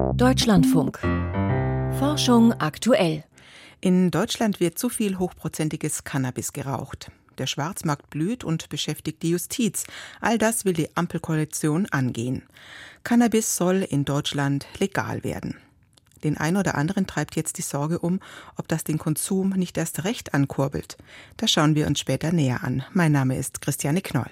Deutschlandfunk. Forschung aktuell. In Deutschland wird zu viel hochprozentiges Cannabis geraucht. Der Schwarzmarkt blüht und beschäftigt die Justiz. All das will die Ampelkoalition angehen. Cannabis soll in Deutschland legal werden. Den einen oder anderen treibt jetzt die Sorge um, ob das den Konsum nicht erst recht ankurbelt. Das schauen wir uns später näher an. Mein Name ist Christiane Knoll.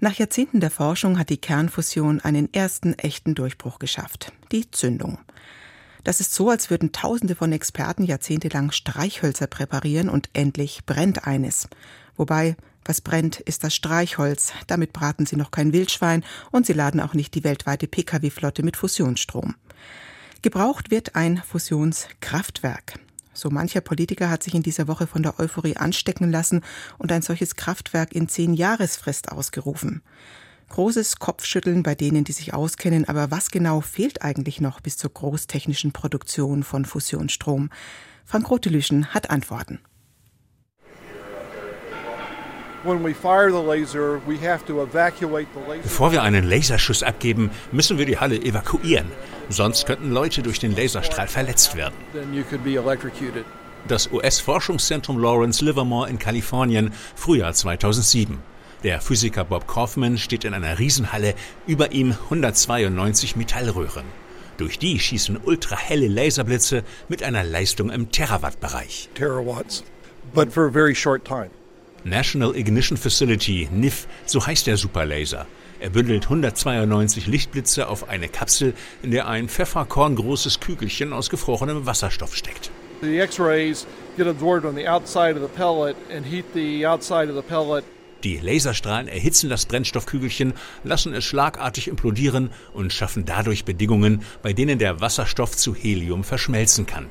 Nach Jahrzehnten der Forschung hat die Kernfusion einen ersten echten Durchbruch geschafft. Die Zündung. Das ist so, als würden Tausende von Experten jahrzehntelang Streichhölzer präparieren und endlich brennt eines. Wobei, was brennt, ist das Streichholz. Damit braten sie noch kein Wildschwein und sie laden auch nicht die weltweite Pkw-Flotte mit Fusionsstrom. Gebraucht wird ein Fusionskraftwerk. So mancher Politiker hat sich in dieser Woche von der Euphorie anstecken lassen und ein solches Kraftwerk in zehn Jahresfrist ausgerufen. Großes Kopfschütteln bei denen, die sich auskennen, aber was genau fehlt eigentlich noch bis zur großtechnischen Produktion von Fusionsstrom? Frank Rotelüschen hat Antworten. Bevor wir einen Laserschuss abgeben, müssen wir die Halle evakuieren. Sonst könnten Leute durch den Laserstrahl verletzt werden. Das US-Forschungszentrum Lawrence Livermore in Kalifornien, Frühjahr 2007. Der Physiker Bob Kaufman steht in einer Riesenhalle, über ihm 192 Metallröhren. Durch die schießen ultrahelle Laserblitze mit einer Leistung im Terawatt-Bereich. Terawatts, but for a very short time. National Ignition Facility, NIF, so heißt der Superlaser. Er bündelt 192 Lichtblitze auf eine Kapsel, in der ein pfefferkorngroßes Kügelchen aus gefrorenem Wasserstoff steckt. The X-rays get absorbed on the outside of the pellet and heat the outside of the pellet. Die Laserstrahlen erhitzen das Brennstoffkügelchen, lassen es schlagartig implodieren und schaffen dadurch Bedingungen, bei denen der Wasserstoff zu Helium verschmelzen kann.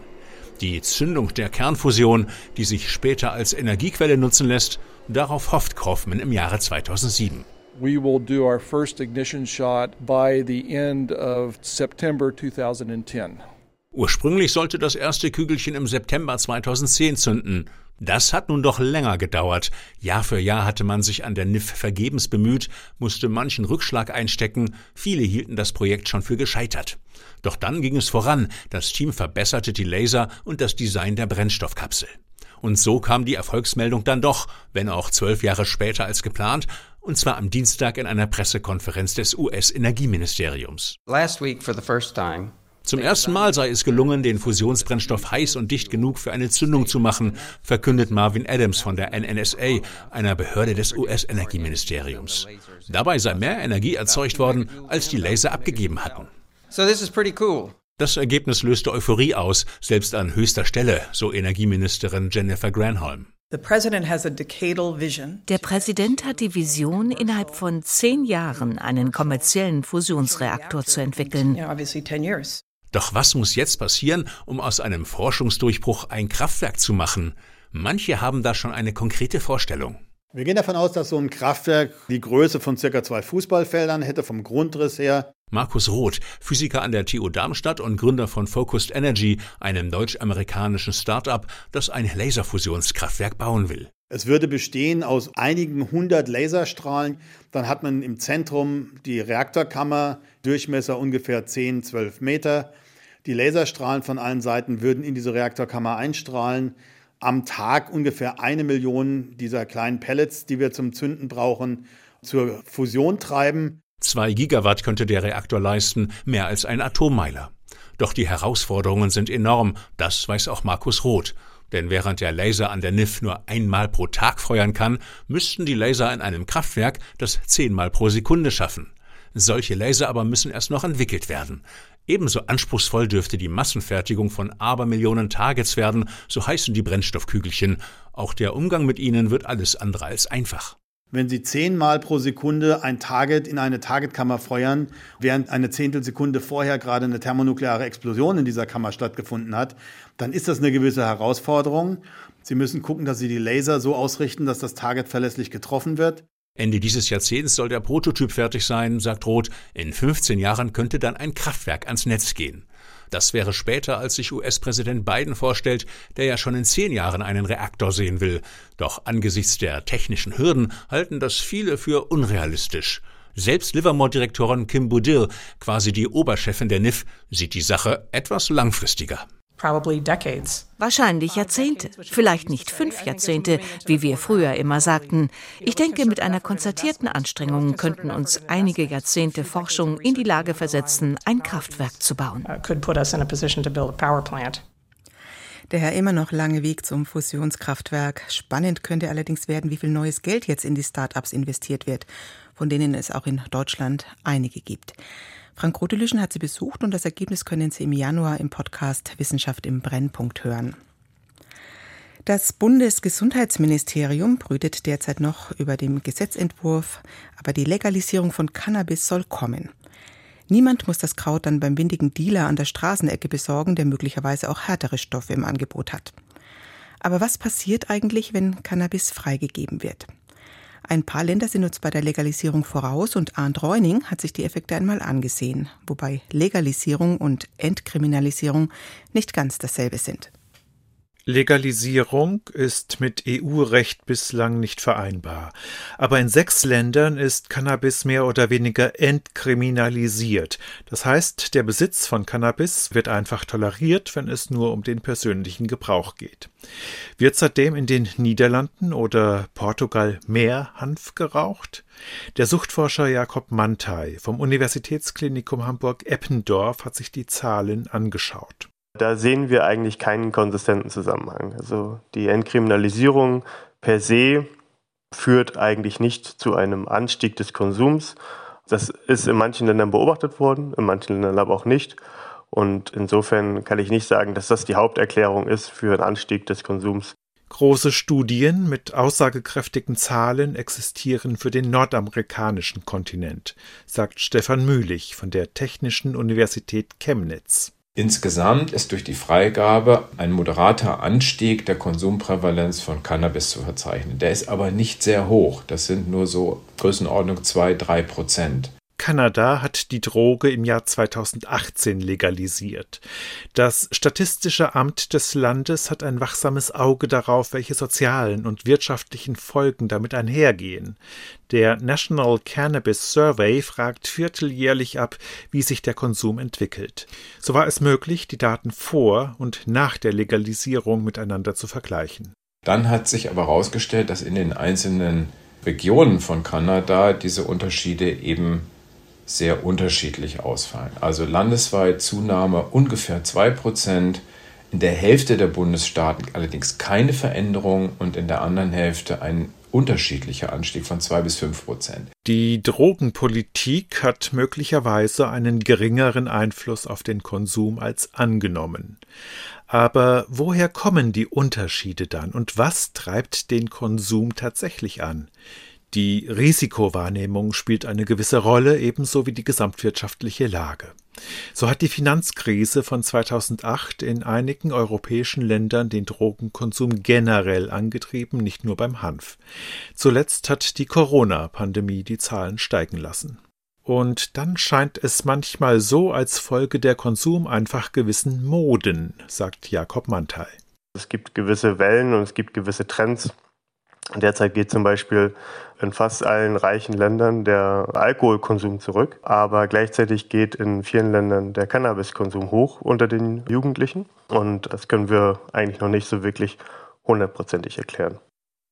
Die Zündung der Kernfusion, die sich später als Energiequelle nutzen lässt, darauf hofft Kaufmann im Jahre 2007. We will do our first ignition shot by the end of September 2010. Ursprünglich sollte das erste Kügelchen im September 2010 zünden. Das hat nun doch länger gedauert. Jahr für Jahr hatte man sich an der NIF vergebens bemüht, musste manchen Rückschlag einstecken, viele hielten das Projekt schon für gescheitert. Doch dann ging es voran, das Team verbesserte die Laser und das Design der Brennstoffkapsel. Und so kam die Erfolgsmeldung dann doch, wenn auch zwölf Jahre später als geplant, und zwar am Dienstag in einer Pressekonferenz des US-Energieministeriums. Last week for the first time zum ersten Mal sei es gelungen, den Fusionsbrennstoff heiß und dicht genug für eine Zündung zu machen, verkündet Marvin Adams von der NNSA, einer Behörde des US-Energieministeriums. Dabei sei mehr Energie erzeugt worden, als die Laser abgegeben hatten. Das Ergebnis löste Euphorie aus, selbst an höchster Stelle, so Energieministerin Jennifer Granholm. Der Präsident hat die Vision, innerhalb von zehn Jahren einen kommerziellen Fusionsreaktor zu entwickeln. Doch was muss jetzt passieren, um aus einem Forschungsdurchbruch ein Kraftwerk zu machen? Manche haben da schon eine konkrete Vorstellung. Wir gehen davon aus, dass so ein Kraftwerk die Größe von circa zwei Fußballfeldern hätte, vom Grundriss her. Markus Roth, Physiker an der TU Darmstadt und Gründer von Focused Energy, einem deutsch-amerikanischen Start-up, das ein Laserfusionskraftwerk bauen will. Es würde bestehen aus einigen hundert Laserstrahlen. Dann hat man im Zentrum die Reaktorkammer, Durchmesser ungefähr 10, 12 Meter. Die Laserstrahlen von allen Seiten würden in diese Reaktorkammer einstrahlen. Am Tag ungefähr eine Million dieser kleinen Pellets, die wir zum Zünden brauchen, zur Fusion treiben. Zwei Gigawatt könnte der Reaktor leisten, mehr als ein Atommeiler. Doch die Herausforderungen sind enorm, das weiß auch Markus Roth. Denn während der Laser an der NIF nur einmal pro Tag feuern kann, müssten die Laser in einem Kraftwerk das zehnmal pro Sekunde schaffen. Solche Laser aber müssen erst noch entwickelt werden. Ebenso anspruchsvoll dürfte die Massenfertigung von Abermillionen Targets werden, so heißen die Brennstoffkügelchen. Auch der Umgang mit ihnen wird alles andere als einfach. Wenn Sie zehnmal pro Sekunde ein Target in eine Targetkammer feuern, während eine Zehntelsekunde vorher gerade eine thermonukleare Explosion in dieser Kammer stattgefunden hat, dann ist das eine gewisse Herausforderung. Sie müssen gucken, dass Sie die Laser so ausrichten, dass das Target verlässlich getroffen wird. Ende dieses Jahrzehnts soll der Prototyp fertig sein, sagt Roth. In 15 Jahren könnte dann ein Kraftwerk ans Netz gehen. Das wäre später, als sich US-Präsident Biden vorstellt, der ja schon in zehn Jahren einen Reaktor sehen will. Doch angesichts der technischen Hürden halten das viele für unrealistisch. Selbst Livermore-Direktorin Kim Boudil, quasi die Oberchefin der NIF, sieht die Sache etwas langfristiger. Wahrscheinlich Jahrzehnte, vielleicht nicht fünf Jahrzehnte, wie wir früher immer sagten. Ich denke, mit einer konzertierten Anstrengung könnten uns einige Jahrzehnte Forschung in die Lage versetzen, ein Kraftwerk zu bauen. Daher immer noch lange Weg zum Fusionskraftwerk. Spannend könnte allerdings werden, wie viel neues Geld jetzt in die Start-ups investiert wird, von denen es auch in Deutschland einige gibt. Frank Rotelüschen hat sie besucht und das Ergebnis können Sie im Januar im Podcast Wissenschaft im Brennpunkt hören. Das Bundesgesundheitsministerium brütet derzeit noch über den Gesetzentwurf, aber die Legalisierung von Cannabis soll kommen. Niemand muss das Kraut dann beim windigen Dealer an der Straßenecke besorgen, der möglicherweise auch härtere Stoffe im Angebot hat. Aber was passiert eigentlich, wenn Cannabis freigegeben wird? Ein paar Länder sind uns bei der Legalisierung voraus und Arndt Reuning hat sich die Effekte einmal angesehen, wobei Legalisierung und Entkriminalisierung nicht ganz dasselbe sind. Legalisierung ist mit EU-Recht bislang nicht vereinbar. Aber in sechs Ländern ist Cannabis mehr oder weniger entkriminalisiert. Das heißt, der Besitz von Cannabis wird einfach toleriert, wenn es nur um den persönlichen Gebrauch geht. Wird seitdem in den Niederlanden oder Portugal mehr Hanf geraucht? Der Suchtforscher Jakob Mantei vom Universitätsklinikum Hamburg-Eppendorf hat sich die Zahlen angeschaut. Da sehen wir eigentlich keinen konsistenten Zusammenhang. Also die Entkriminalisierung per se führt eigentlich nicht zu einem Anstieg des Konsums. Das ist in manchen Ländern beobachtet worden, in manchen Ländern aber auch nicht. Und insofern kann ich nicht sagen, dass das die Haupterklärung ist für einen Anstieg des Konsums. Große Studien mit aussagekräftigen Zahlen existieren für den nordamerikanischen Kontinent, sagt Stefan Mühlich von der Technischen Universität Chemnitz. Insgesamt ist durch die Freigabe ein moderater Anstieg der Konsumprävalenz von Cannabis zu verzeichnen. Der ist aber nicht sehr hoch. Das sind nur so Größenordnung 2, 3 Prozent. Kanada hat die Droge im Jahr 2018 legalisiert. Das Statistische Amt des Landes hat ein wachsames Auge darauf, welche sozialen und wirtschaftlichen Folgen damit einhergehen. Der National Cannabis Survey fragt vierteljährlich ab, wie sich der Konsum entwickelt. So war es möglich, die Daten vor und nach der Legalisierung miteinander zu vergleichen. Dann hat sich aber herausgestellt, dass in den einzelnen Regionen von Kanada diese Unterschiede eben sehr unterschiedlich ausfallen. Also landesweit Zunahme ungefähr 2%, in der Hälfte der Bundesstaaten allerdings keine Veränderung und in der anderen Hälfte ein unterschiedlicher Anstieg von 2 bis 5 Prozent. Die Drogenpolitik hat möglicherweise einen geringeren Einfluss auf den Konsum als angenommen. Aber woher kommen die Unterschiede dann und was treibt den Konsum tatsächlich an? Die Risikowahrnehmung spielt eine gewisse Rolle, ebenso wie die gesamtwirtschaftliche Lage. So hat die Finanzkrise von 2008 in einigen europäischen Ländern den Drogenkonsum generell angetrieben, nicht nur beim Hanf. Zuletzt hat die Corona-Pandemie die Zahlen steigen lassen. Und dann scheint es manchmal so, als folge der Konsum einfach gewissen Moden, sagt Jakob Mantai. Es gibt gewisse Wellen und es gibt gewisse Trends. Derzeit geht zum Beispiel in fast allen reichen Ländern der Alkoholkonsum zurück, aber gleichzeitig geht in vielen Ländern der Cannabiskonsum hoch unter den Jugendlichen und das können wir eigentlich noch nicht so wirklich hundertprozentig erklären.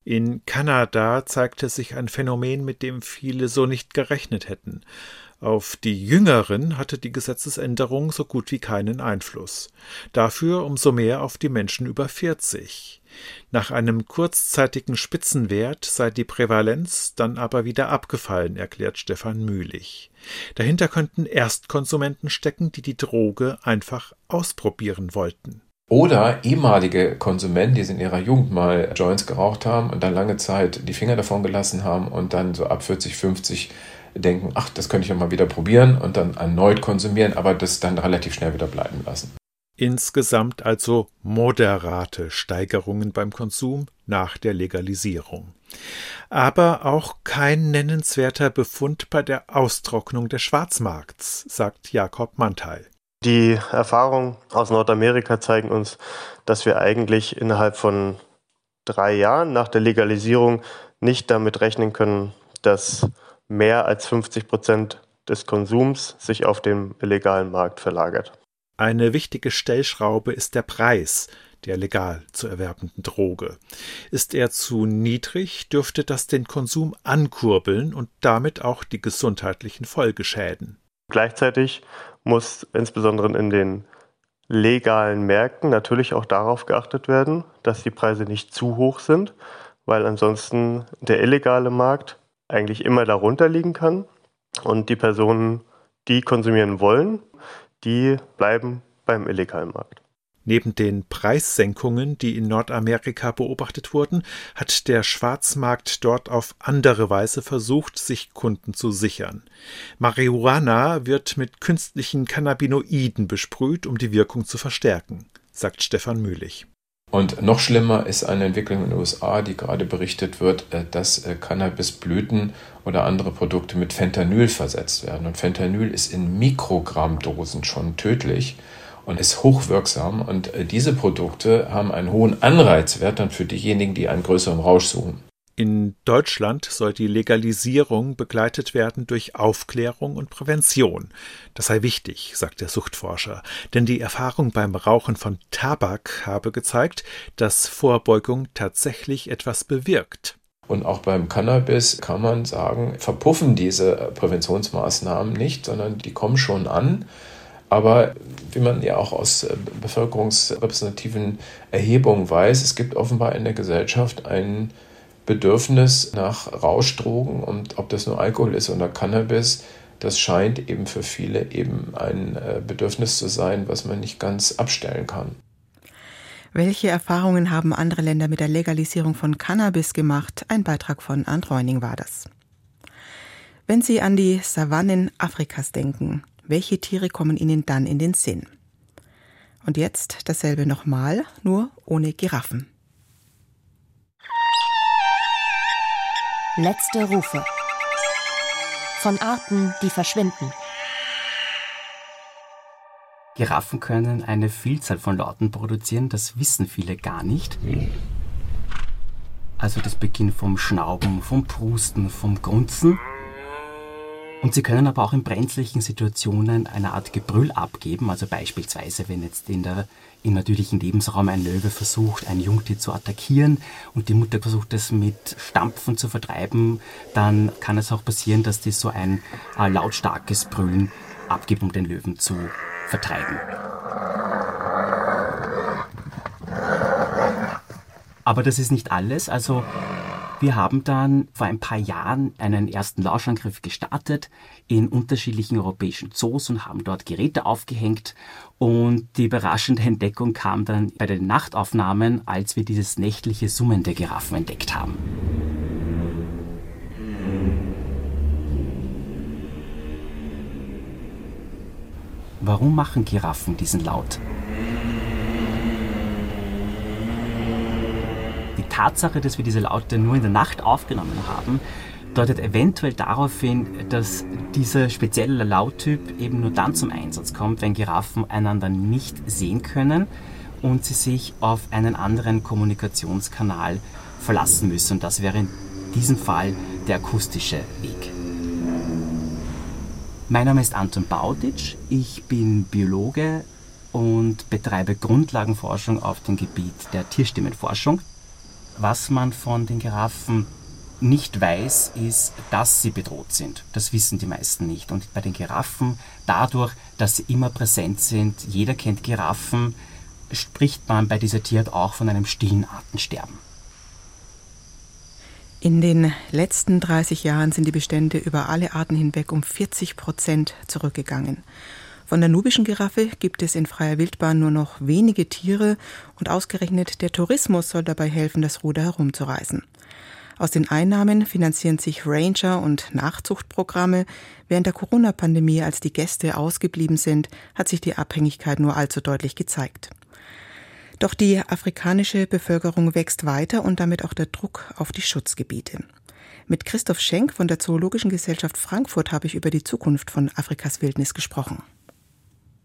In Kanada zeigte sich ein Phänomen, mit dem viele so nicht gerechnet hätten. Auf die Jüngeren hatte die Gesetzesänderung so gut wie keinen Einfluss. Dafür umso mehr auf die Menschen über 40. Nach einem kurzzeitigen Spitzenwert sei die Prävalenz dann aber wieder abgefallen, erklärt Stefan Mühlich. Dahinter könnten Erstkonsumenten stecken, die die Droge einfach ausprobieren wollten. Oder ehemalige Konsumenten, die in ihrer Jugend mal Joints geraucht haben und dann lange Zeit die Finger davon gelassen haben und dann so ab 40, 50 denken, ach, das könnte ich ja mal wieder probieren und dann erneut konsumieren, aber das dann relativ schnell wieder bleiben lassen. Insgesamt also moderate Steigerungen beim Konsum nach der Legalisierung. Aber auch kein nennenswerter Befund bei der Austrocknung des Schwarzmarkts, sagt Jakob Manteil. Die Erfahrungen aus Nordamerika zeigen uns, dass wir eigentlich innerhalb von drei Jahren nach der Legalisierung nicht damit rechnen können, dass mehr als 50 Prozent des Konsums sich auf dem illegalen Markt verlagert. Eine wichtige Stellschraube ist der Preis der legal zu erwerbenden Droge. Ist er zu niedrig, dürfte das den Konsum ankurbeln und damit auch die gesundheitlichen Folgeschäden. Gleichzeitig muss insbesondere in den legalen Märkten natürlich auch darauf geachtet werden, dass die Preise nicht zu hoch sind, weil ansonsten der illegale Markt eigentlich immer darunter liegen kann und die Personen, die konsumieren wollen, die bleiben beim illegalen Markt. Neben den Preissenkungen, die in Nordamerika beobachtet wurden, hat der Schwarzmarkt dort auf andere Weise versucht, sich Kunden zu sichern. Marihuana wird mit künstlichen Cannabinoiden besprüht, um die Wirkung zu verstärken, sagt Stefan Mühlich. Und noch schlimmer ist eine Entwicklung in den USA, die gerade berichtet wird, äh, dass äh, Cannabisblüten oder andere Produkte mit Fentanyl versetzt werden. Und Fentanyl ist in Mikrogrammdosen schon tödlich und ist hochwirksam. Und äh, diese Produkte haben einen hohen Anreizwert dann für diejenigen, die einen größeren Rausch suchen. In Deutschland soll die Legalisierung begleitet werden durch Aufklärung und Prävention. Das sei wichtig, sagt der Suchtforscher, denn die Erfahrung beim Rauchen von Tabak habe gezeigt, dass Vorbeugung tatsächlich etwas bewirkt. Und auch beim Cannabis kann man sagen, verpuffen diese Präventionsmaßnahmen nicht, sondern die kommen schon an. Aber wie man ja auch aus äh, bevölkerungsrepräsentativen Erhebungen weiß, es gibt offenbar in der Gesellschaft ein Bedürfnis nach Rauschdrogen und ob das nur Alkohol ist oder Cannabis, das scheint eben für viele eben ein äh, Bedürfnis zu sein, was man nicht ganz abstellen kann. Welche Erfahrungen haben andere Länder mit der Legalisierung von Cannabis gemacht? Ein Beitrag von Arndt Reuning war das. Wenn Sie an die Savannen Afrikas denken, welche Tiere kommen Ihnen dann in den Sinn? Und jetzt dasselbe nochmal, nur ohne Giraffen. Letzte Rufe. Von Arten, die verschwinden. Giraffen können eine Vielzahl von Lauten produzieren, das wissen viele gar nicht. Also das beginnt vom Schnauben, vom Prusten, vom Grunzen und sie können aber auch in brenzlichen Situationen eine Art Gebrüll abgeben, also beispielsweise, wenn jetzt in der, im natürlichen Lebensraum ein Löwe versucht, ein Jungtier zu attackieren und die Mutter versucht es mit Stampfen zu vertreiben, dann kann es auch passieren, dass die so ein äh, lautstarkes Brüllen abgibt, um den Löwen zu vertreiben. Aber das ist nicht alles. Also wir haben dann vor ein paar Jahren einen ersten Lauschangriff gestartet in unterschiedlichen europäischen Zoos und haben dort Geräte aufgehängt. Und die überraschende Entdeckung kam dann bei den Nachtaufnahmen, als wir dieses nächtliche Summen der Giraffen entdeckt haben. Warum machen Giraffen diesen Laut? Tatsache, dass wir diese Laute nur in der Nacht aufgenommen haben, deutet eventuell darauf hin, dass dieser spezielle Lauttyp eben nur dann zum Einsatz kommt, wenn Giraffen einander nicht sehen können und sie sich auf einen anderen Kommunikationskanal verlassen müssen. Und das wäre in diesem Fall der akustische Weg. Mein Name ist Anton Bauditsch, ich bin Biologe und betreibe Grundlagenforschung auf dem Gebiet der Tierstimmenforschung. Was man von den Giraffen nicht weiß, ist, dass sie bedroht sind. Das wissen die meisten nicht. Und bei den Giraffen, dadurch, dass sie immer präsent sind, jeder kennt Giraffen, spricht man bei dieser Tierart auch von einem stillen Artensterben. In den letzten 30 Jahren sind die Bestände über alle Arten hinweg um 40 Prozent zurückgegangen. Von der nubischen Giraffe gibt es in freier Wildbahn nur noch wenige Tiere und ausgerechnet der Tourismus soll dabei helfen, das Ruder herumzureißen. Aus den Einnahmen finanzieren sich Ranger und Nachzuchtprogramme. Während der Corona-Pandemie, als die Gäste ausgeblieben sind, hat sich die Abhängigkeit nur allzu deutlich gezeigt. Doch die afrikanische Bevölkerung wächst weiter und damit auch der Druck auf die Schutzgebiete. Mit Christoph Schenk von der Zoologischen Gesellschaft Frankfurt habe ich über die Zukunft von Afrikas Wildnis gesprochen.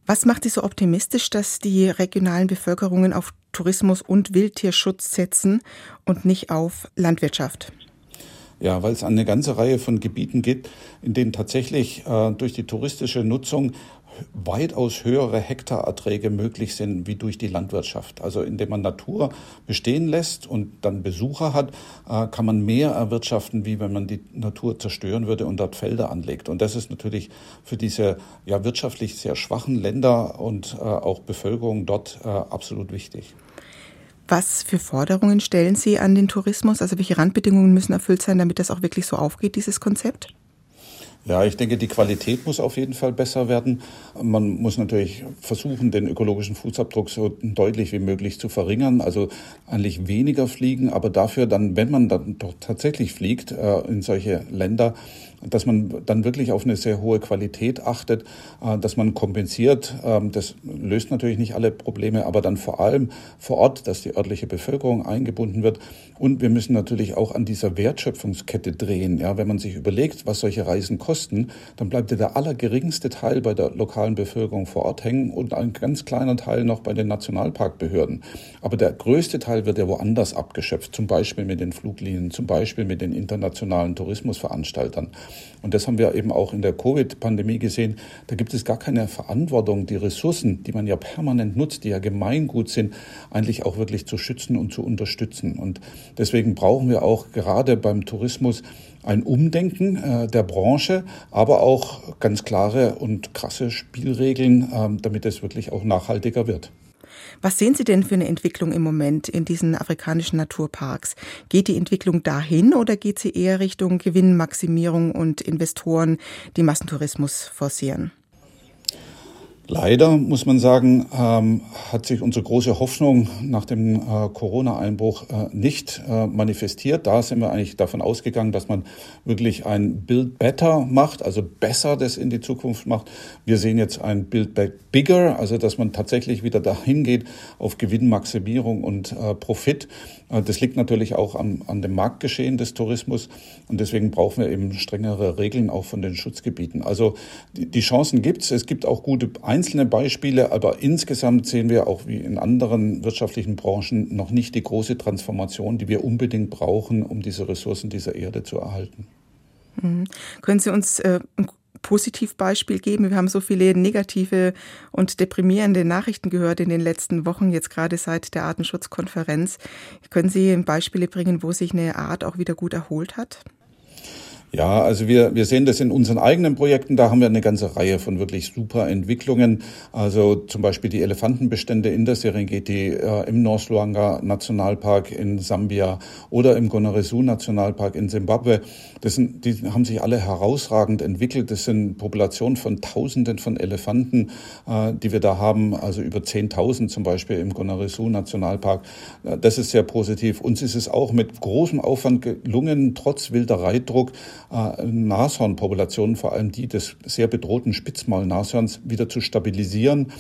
Was macht Sie so optimistisch, dass die regionalen Bevölkerungen auf Tourismus und Wildtierschutz setzen und nicht auf Landwirtschaft? Ja, weil es eine ganze Reihe von Gebieten gibt, in denen tatsächlich äh, durch die touristische Nutzung weitaus höhere Hektarerträge möglich sind wie durch die Landwirtschaft. Also indem man Natur bestehen lässt und dann Besucher hat, äh, kann man mehr erwirtschaften, wie wenn man die Natur zerstören würde und dort Felder anlegt. Und das ist natürlich für diese ja wirtschaftlich sehr schwachen Länder und äh, auch Bevölkerung dort äh, absolut wichtig. Was für Forderungen stellen Sie an den Tourismus? Also welche Randbedingungen müssen erfüllt sein, damit das auch wirklich so aufgeht, dieses Konzept? Ja, ich denke, die Qualität muss auf jeden Fall besser werden. Man muss natürlich versuchen, den ökologischen Fußabdruck so deutlich wie möglich zu verringern. Also eigentlich weniger fliegen, aber dafür dann, wenn man dann doch tatsächlich fliegt äh, in solche Länder, dass man dann wirklich auf eine sehr hohe Qualität achtet, äh, dass man kompensiert. Ähm, das löst natürlich nicht alle Probleme, aber dann vor allem vor Ort, dass die örtliche Bevölkerung eingebunden wird. Und wir müssen natürlich auch an dieser Wertschöpfungskette drehen. Ja, wenn man sich überlegt, was solche Reisen kosten, dann bleibt ja der allergeringste Teil bei der lokalen Bevölkerung vor Ort hängen und ein ganz kleiner Teil noch bei den Nationalparkbehörden. Aber der größte Teil wird ja woanders abgeschöpft, zum Beispiel mit den Fluglinien, zum Beispiel mit den internationalen Tourismusveranstaltern. Und das haben wir eben auch in der Covid-Pandemie gesehen. Da gibt es gar keine Verantwortung, die Ressourcen, die man ja permanent nutzt, die ja Gemeingut sind, eigentlich auch wirklich zu schützen und zu unterstützen. Und deswegen brauchen wir auch gerade beim Tourismus ein Umdenken äh, der Branche, aber auch ganz klare und krasse Spielregeln, äh, damit es wirklich auch nachhaltiger wird. Was sehen Sie denn für eine Entwicklung im Moment in diesen afrikanischen Naturparks? Geht die Entwicklung dahin oder geht sie eher Richtung Gewinnmaximierung und Investoren, die Massentourismus forcieren? Leider muss man sagen, ähm, hat sich unsere große Hoffnung nach dem äh, Corona-Einbruch äh, nicht äh, manifestiert. Da sind wir eigentlich davon ausgegangen, dass man wirklich ein Build Better macht, also besser das in die Zukunft macht. Wir sehen jetzt ein Build Back Bigger, also dass man tatsächlich wieder dahin geht auf Gewinnmaximierung und äh, Profit. Das liegt natürlich auch an, an dem Marktgeschehen des Tourismus und deswegen brauchen wir eben strengere Regeln auch von den Schutzgebieten. Also die, die Chancen gibt es. Es gibt auch gute einzelne Beispiele, aber insgesamt sehen wir auch wie in anderen wirtschaftlichen Branchen noch nicht die große Transformation, die wir unbedingt brauchen, um diese Ressourcen dieser Erde zu erhalten. Mhm. Können Sie uns äh, Positivbeispiel geben? Wir haben so viele negative und deprimierende Nachrichten gehört in den letzten Wochen, jetzt gerade seit der Artenschutzkonferenz. Können Sie Beispiele bringen, wo sich eine Art auch wieder gut erholt hat? Ja, also wir, wir sehen das in unseren eigenen Projekten. Da haben wir eine ganze Reihe von wirklich super Entwicklungen. Also zum Beispiel die Elefantenbestände in der Serengeti, äh, im North Luanga Nationalpark in Sambia oder im Gonaresu Nationalpark in Zimbabwe. Das sind, die haben sich alle herausragend entwickelt. Das sind Populationen von Tausenden von Elefanten, äh, die wir da haben. Also über 10.000 zum Beispiel im Gonaresu Nationalpark. Äh, das ist sehr positiv. Uns ist es auch mit großem Aufwand gelungen, trotz Wildereidruck, äh, Nashornpopulationen, vor allem die des sehr bedrohten Spitzmaulnashorns, wieder zu stabilisieren.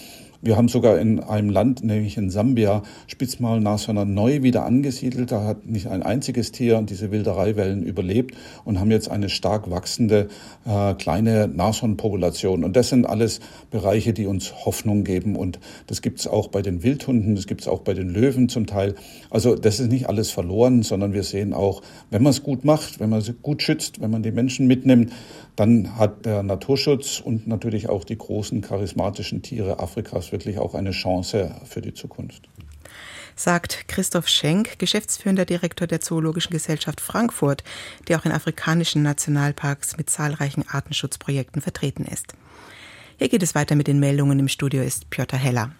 Wir haben sogar in einem Land, nämlich in Sambia, Spitzmaulnashörner neu wieder angesiedelt. Da hat nicht ein einziges Tier diese Wildereiwellen überlebt und haben jetzt eine stark wachsende äh, kleine Nashornpopulation. Und das sind alles Bereiche, die uns Hoffnung geben. Und das gibt es auch bei den Wildhunden, das gibt es auch bei den Löwen zum Teil. Also das ist nicht alles verloren, sondern wir sehen auch, wenn man es gut macht, wenn man es gut schützt, wenn man die Menschen mitnimmt, dann hat der Naturschutz und natürlich auch die großen charismatischen Tiere Afrikas wirklich auch eine Chance für die Zukunft. Sagt Christoph Schenk, geschäftsführender Direktor der Zoologischen Gesellschaft Frankfurt, der auch in afrikanischen Nationalparks mit zahlreichen Artenschutzprojekten vertreten ist. Hier geht es weiter mit den Meldungen. Im Studio ist Piotr Heller.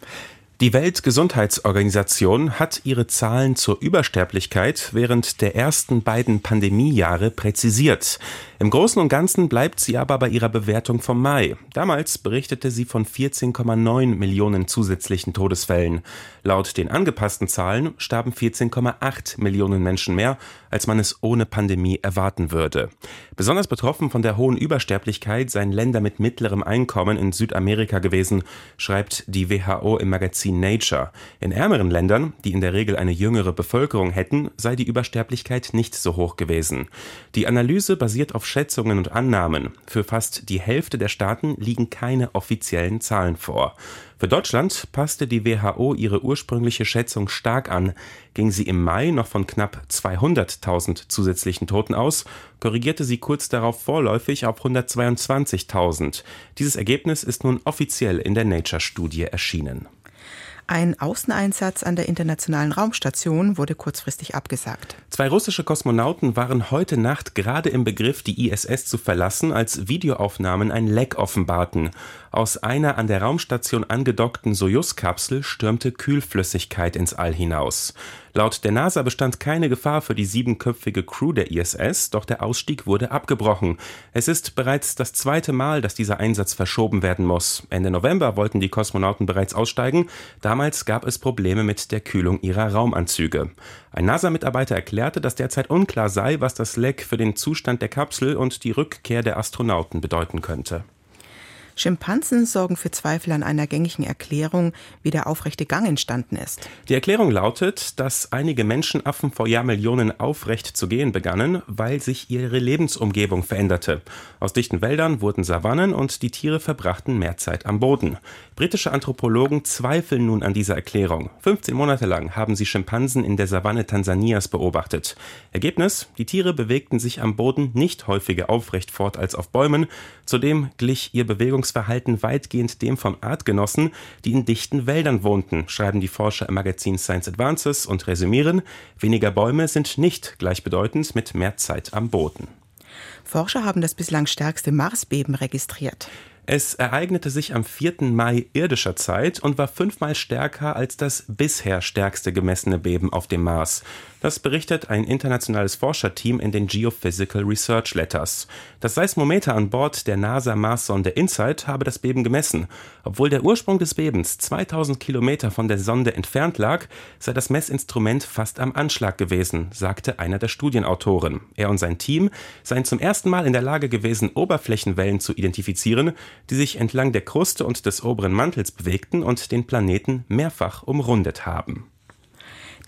Die Weltgesundheitsorganisation hat ihre Zahlen zur Übersterblichkeit während der ersten beiden Pandemiejahre präzisiert. Im Großen und Ganzen bleibt sie aber bei ihrer Bewertung vom Mai. Damals berichtete sie von 14,9 Millionen zusätzlichen Todesfällen. Laut den angepassten Zahlen starben 14,8 Millionen Menschen mehr, als man es ohne Pandemie erwarten würde. Besonders betroffen von der hohen Übersterblichkeit seien Länder mit mittlerem Einkommen in Südamerika gewesen, schreibt die WHO im Magazin Nature. In ärmeren Ländern, die in der Regel eine jüngere Bevölkerung hätten, sei die Übersterblichkeit nicht so hoch gewesen. Die Analyse basiert auf Schätzungen und Annahmen. Für fast die Hälfte der Staaten liegen keine offiziellen Zahlen vor. Für Deutschland passte die WHO ihre ursprüngliche Schätzung stark an. Ging sie im Mai noch von knapp 200.000 zusätzlichen Toten aus, korrigierte sie kurz darauf vorläufig auf 122.000. Dieses Ergebnis ist nun offiziell in der Nature-Studie erschienen. Ein Außeneinsatz an der Internationalen Raumstation wurde kurzfristig abgesagt. Zwei russische Kosmonauten waren heute Nacht gerade im Begriff, die ISS zu verlassen, als Videoaufnahmen ein Leck offenbarten. Aus einer an der Raumstation angedockten Sojus-Kapsel stürmte Kühlflüssigkeit ins All hinaus. Laut der NASA bestand keine Gefahr für die siebenköpfige Crew der ISS, doch der Ausstieg wurde abgebrochen. Es ist bereits das zweite Mal, dass dieser Einsatz verschoben werden muss. Ende November wollten die Kosmonauten bereits aussteigen. Damals gab es Probleme mit der Kühlung ihrer Raumanzüge. Ein NASA-Mitarbeiter erklärte, dass derzeit unklar sei, was das Leck für den Zustand der Kapsel und die Rückkehr der Astronauten bedeuten könnte. Schimpansen sorgen für Zweifel an einer gängigen Erklärung, wie der aufrechte Gang entstanden ist. Die Erklärung lautet, dass einige Menschenaffen vor Jahrmillionen aufrecht zu gehen begannen, weil sich ihre Lebensumgebung veränderte. Aus dichten Wäldern wurden Savannen und die Tiere verbrachten mehr Zeit am Boden. Britische Anthropologen zweifeln nun an dieser Erklärung. 15 Monate lang haben sie Schimpansen in der Savanne Tansanias beobachtet. Ergebnis: Die Tiere bewegten sich am Boden nicht häufiger aufrecht fort als auf Bäumen. Zudem glich ihr Bewegungsverhalten weitgehend dem von Artgenossen, die in dichten Wäldern wohnten, schreiben die Forscher im Magazin Science Advances und resümieren: Weniger Bäume sind nicht gleichbedeutend mit mehr Zeit am Boden. Forscher haben das bislang stärkste Marsbeben registriert. Es ereignete sich am 4. Mai irdischer Zeit und war fünfmal stärker als das bisher stärkste gemessene Beben auf dem Mars. Das berichtet ein internationales Forscherteam in den Geophysical Research Letters. Das Seismometer an Bord der NASA-Mars-Sonde InSight habe das Beben gemessen. Obwohl der Ursprung des Bebens 2000 Kilometer von der Sonde entfernt lag, sei das Messinstrument fast am Anschlag gewesen, sagte einer der Studienautoren. Er und sein Team seien zum ersten Mal in der Lage gewesen, Oberflächenwellen zu identifizieren, die sich entlang der Kruste und des oberen Mantels bewegten und den Planeten mehrfach umrundet haben.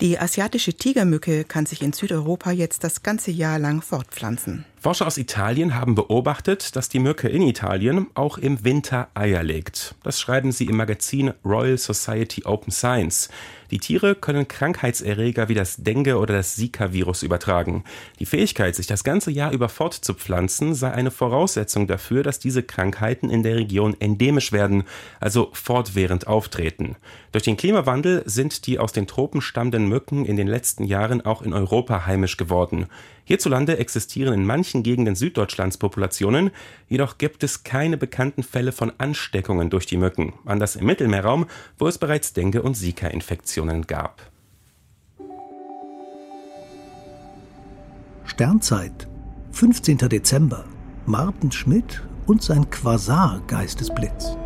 Die asiatische Tigermücke kann sich in Südeuropa jetzt das ganze Jahr lang fortpflanzen. Forscher aus Italien haben beobachtet, dass die Mücke in Italien auch im Winter Eier legt. Das schreiben sie im Magazin Royal Society Open Science. Die Tiere können Krankheitserreger wie das Dengue oder das Zika-Virus übertragen. Die Fähigkeit, sich das ganze Jahr über fortzupflanzen, sei eine Voraussetzung dafür, dass diese Krankheiten in der Region endemisch werden, also fortwährend auftreten. Durch den Klimawandel sind die aus den Tropen stammenden Mücken in den letzten Jahren auch in Europa heimisch geworden. Hierzulande existieren in manchen Gegenden Süddeutschlands Populationen, jedoch gibt es keine bekannten Fälle von Ansteckungen durch die Mücken, anders im Mittelmeerraum, wo es bereits Dengue- und Zika-Infektionen gab. Sternzeit, 15. Dezember. Martin Schmidt und sein Quasar-Geistesblitz.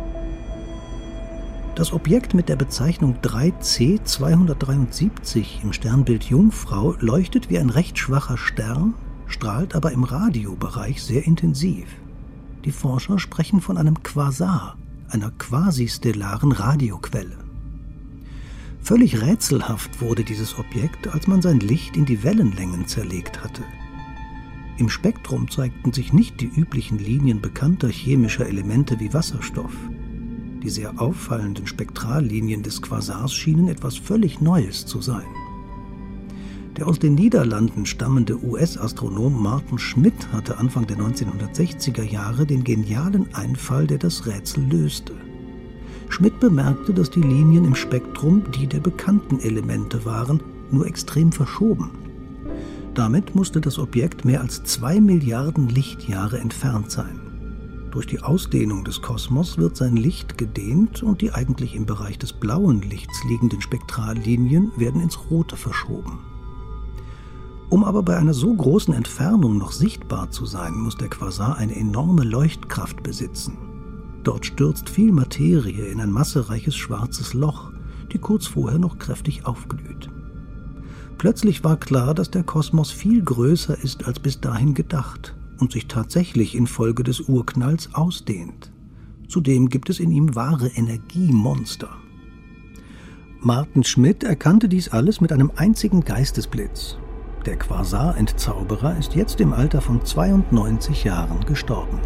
Das Objekt mit der Bezeichnung 3C273 im Sternbild Jungfrau leuchtet wie ein recht schwacher Stern, strahlt aber im Radiobereich sehr intensiv. Die Forscher sprechen von einem Quasar, einer quasistellaren Radioquelle. Völlig rätselhaft wurde dieses Objekt, als man sein Licht in die Wellenlängen zerlegt hatte. Im Spektrum zeigten sich nicht die üblichen Linien bekannter chemischer Elemente wie Wasserstoff. Die sehr auffallenden Spektrallinien des Quasars schienen etwas völlig Neues zu sein. Der aus den Niederlanden stammende US-Astronom Martin Schmidt hatte Anfang der 1960er Jahre den genialen Einfall, der das Rätsel löste. Schmidt bemerkte, dass die Linien im Spektrum die der bekannten Elemente waren, nur extrem verschoben. Damit musste das Objekt mehr als zwei Milliarden Lichtjahre entfernt sein. Durch die Ausdehnung des Kosmos wird sein Licht gedehnt und die eigentlich im Bereich des blauen Lichts liegenden Spektrallinien werden ins Rote verschoben. Um aber bei einer so großen Entfernung noch sichtbar zu sein, muss der Quasar eine enorme Leuchtkraft besitzen. Dort stürzt viel Materie in ein massereiches schwarzes Loch, die kurz vorher noch kräftig aufglüht. Plötzlich war klar, dass der Kosmos viel größer ist als bis dahin gedacht und sich tatsächlich infolge des Urknalls ausdehnt. Zudem gibt es in ihm wahre Energiemonster. Martin Schmidt erkannte dies alles mit einem einzigen Geistesblitz. Der Quasar-Entzauberer ist jetzt im Alter von 92 Jahren gestorben.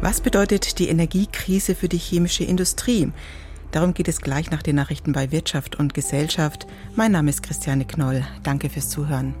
Was bedeutet die Energiekrise für die chemische Industrie? Darum geht es gleich nach den Nachrichten bei Wirtschaft und Gesellschaft. Mein Name ist Christiane Knoll. Danke fürs Zuhören.